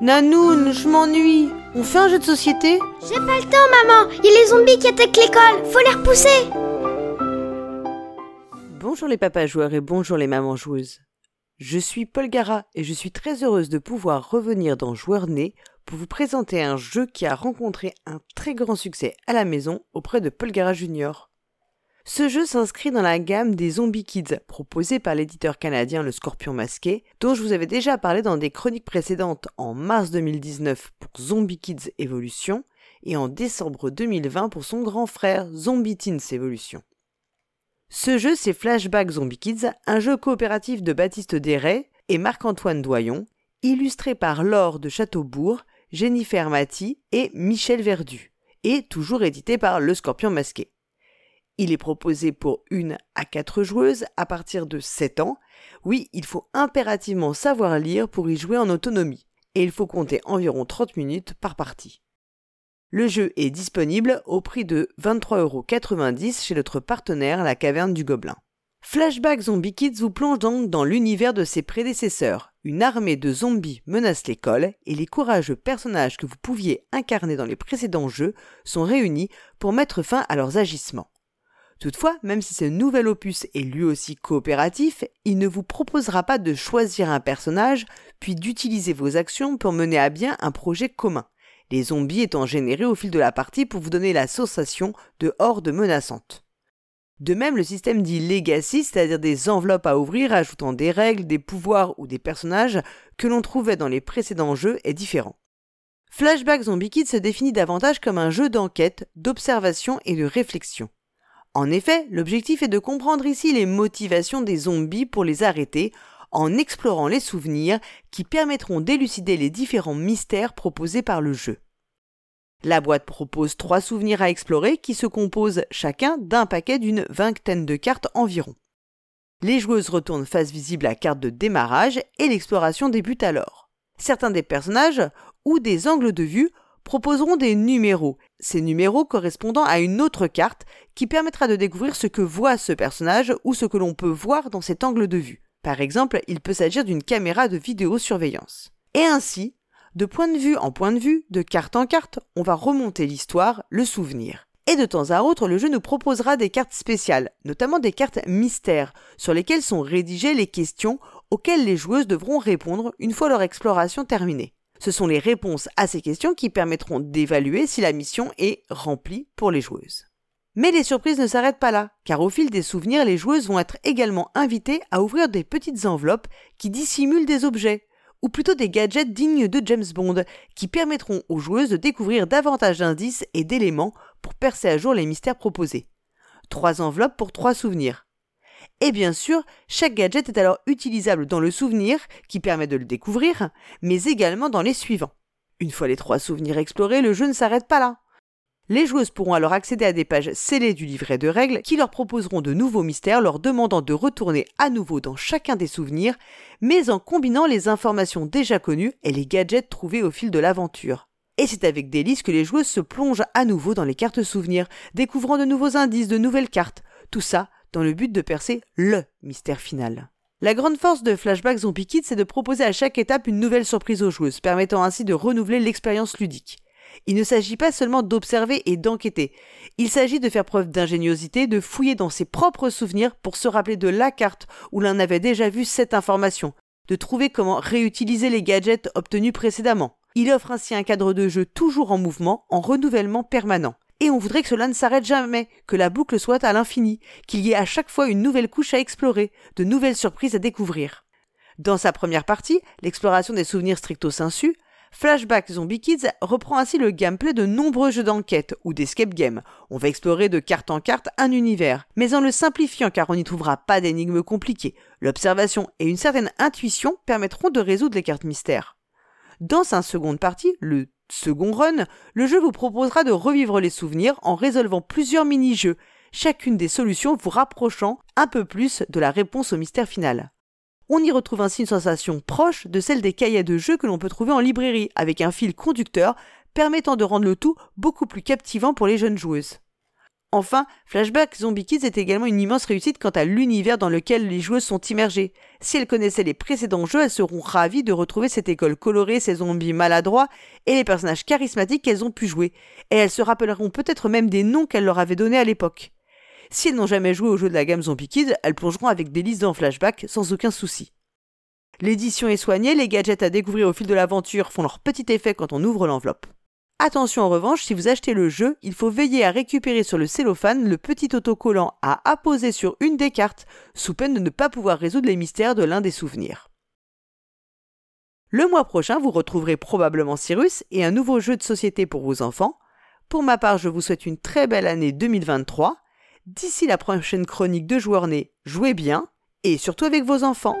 Nanoun, je m'ennuie. On fait un jeu de société J'ai pas le temps, maman. Il y a les zombies qui attaquent l'école. Faut les repousser. Bonjour les papas joueurs et bonjour les mamans joueuses. Je suis Paul Gara et je suis très heureuse de pouvoir revenir dans Joueur Né pour vous présenter un jeu qui a rencontré un très grand succès à la maison auprès de Paul Gara Junior. Ce jeu s'inscrit dans la gamme des Zombie Kids proposés par l'éditeur canadien Le Scorpion Masqué, dont je vous avais déjà parlé dans des chroniques précédentes en mars 2019 pour Zombie Kids Evolution et en décembre 2020 pour son grand frère Zombie Teens Evolution. Ce jeu, c'est Flashback Zombie Kids, un jeu coopératif de Baptiste Desray et Marc-Antoine Doyon, illustré par Laure de Châteaubourg, Jennifer Maty et Michel Verdu, et toujours édité par Le Scorpion Masqué. Il est proposé pour une à quatre joueuses à partir de 7 ans. Oui, il faut impérativement savoir lire pour y jouer en autonomie, et il faut compter environ 30 minutes par partie. Le jeu est disponible au prix de 23,90€ chez notre partenaire La Caverne du Gobelin. Flashback Zombie Kids vous plonge donc dans l'univers de ses prédécesseurs. Une armée de zombies menace l'école et les courageux personnages que vous pouviez incarner dans les précédents jeux sont réunis pour mettre fin à leurs agissements. Toutefois, même si ce nouvel opus est lui aussi coopératif, il ne vous proposera pas de choisir un personnage, puis d'utiliser vos actions pour mener à bien un projet commun, les zombies étant générés au fil de la partie pour vous donner la sensation de hordes menaçantes. De même, le système dit Legacy, c'est-à-dire des enveloppes à ouvrir ajoutant des règles, des pouvoirs ou des personnages que l'on trouvait dans les précédents jeux, est différent. Flashback Zombie Kid se définit davantage comme un jeu d'enquête, d'observation et de réflexion. En effet, l'objectif est de comprendre ici les motivations des zombies pour les arrêter en explorant les souvenirs qui permettront d'élucider les différents mystères proposés par le jeu. La boîte propose trois souvenirs à explorer qui se composent chacun d'un paquet d'une vingtaine de cartes environ. Les joueuses retournent face visible à carte de démarrage et l'exploration débute alors. Certains des personnages ou des angles de vue proposeront des numéros, ces numéros correspondant à une autre carte qui permettra de découvrir ce que voit ce personnage ou ce que l'on peut voir dans cet angle de vue. Par exemple, il peut s'agir d'une caméra de vidéosurveillance. Et ainsi, de point de vue en point de vue, de carte en carte, on va remonter l'histoire, le souvenir. Et de temps à autre, le jeu nous proposera des cartes spéciales, notamment des cartes mystères, sur lesquelles sont rédigées les questions auxquelles les joueuses devront répondre une fois leur exploration terminée. Ce sont les réponses à ces questions qui permettront d'évaluer si la mission est remplie pour les joueuses. Mais les surprises ne s'arrêtent pas là, car au fil des souvenirs, les joueuses vont être également invitées à ouvrir des petites enveloppes qui dissimulent des objets, ou plutôt des gadgets dignes de James Bond, qui permettront aux joueuses de découvrir davantage d'indices et d'éléments pour percer à jour les mystères proposés. Trois enveloppes pour trois souvenirs. Et bien sûr, chaque gadget est alors utilisable dans le souvenir, qui permet de le découvrir, mais également dans les suivants. Une fois les trois souvenirs explorés, le jeu ne s'arrête pas là. Les joueuses pourront alors accéder à des pages scellées du livret de règles qui leur proposeront de nouveaux mystères leur demandant de retourner à nouveau dans chacun des souvenirs, mais en combinant les informations déjà connues et les gadgets trouvés au fil de l'aventure. Et c'est avec délice que les joueuses se plongent à nouveau dans les cartes souvenirs, découvrant de nouveaux indices, de nouvelles cartes. Tout ça dans le but de percer LE mystère final. La grande force de Flashback Zombie Kids, c'est de proposer à chaque étape une nouvelle surprise aux joueuses, permettant ainsi de renouveler l'expérience ludique. Il ne s'agit pas seulement d'observer et d'enquêter, il s'agit de faire preuve d'ingéniosité, de fouiller dans ses propres souvenirs pour se rappeler de la carte où l'on avait déjà vu cette information, de trouver comment réutiliser les gadgets obtenus précédemment. Il offre ainsi un cadre de jeu toujours en mouvement, en renouvellement permanent et on voudrait que cela ne s'arrête jamais, que la boucle soit à l'infini, qu'il y ait à chaque fois une nouvelle couche à explorer, de nouvelles surprises à découvrir. Dans sa première partie, l'exploration des souvenirs stricto sensu, Flashback Zombie Kids reprend ainsi le gameplay de nombreux jeux d'enquête ou d'escape game. On va explorer de carte en carte un univers, mais en le simplifiant car on n'y trouvera pas d'énigmes compliquées. L'observation et une certaine intuition permettront de résoudre les cartes mystères. Dans sa seconde partie, le second run, le jeu vous proposera de revivre les souvenirs en résolvant plusieurs mini-jeux, chacune des solutions vous rapprochant un peu plus de la réponse au mystère final. On y retrouve ainsi une sensation proche de celle des cahiers de jeux que l'on peut trouver en librairie, avec un fil conducteur permettant de rendre le tout beaucoup plus captivant pour les jeunes joueuses. Enfin, Flashback Zombie Kids est également une immense réussite quant à l'univers dans lequel les joueuses sont immergées. Si elles connaissaient les précédents jeux, elles seront ravies de retrouver cette école colorée, ces zombies maladroits et les personnages charismatiques qu'elles ont pu jouer. Et elles se rappelleront peut-être même des noms qu'elles leur avaient donnés à l'époque. Si elles n'ont jamais joué au jeu de la gamme Zombie Kids, elles plongeront avec délice dans Flashback sans aucun souci. L'édition est soignée, les gadgets à découvrir au fil de l'aventure font leur petit effet quand on ouvre l'enveloppe. Attention en revanche, si vous achetez le jeu, il faut veiller à récupérer sur le cellophane le petit autocollant à apposer sur une des cartes, sous peine de ne pas pouvoir résoudre les mystères de l'un des souvenirs. Le mois prochain, vous retrouverez probablement Cyrus et un nouveau jeu de société pour vos enfants. Pour ma part, je vous souhaite une très belle année 2023. D'ici la prochaine chronique de Joueur Né, jouez bien et surtout avec vos enfants.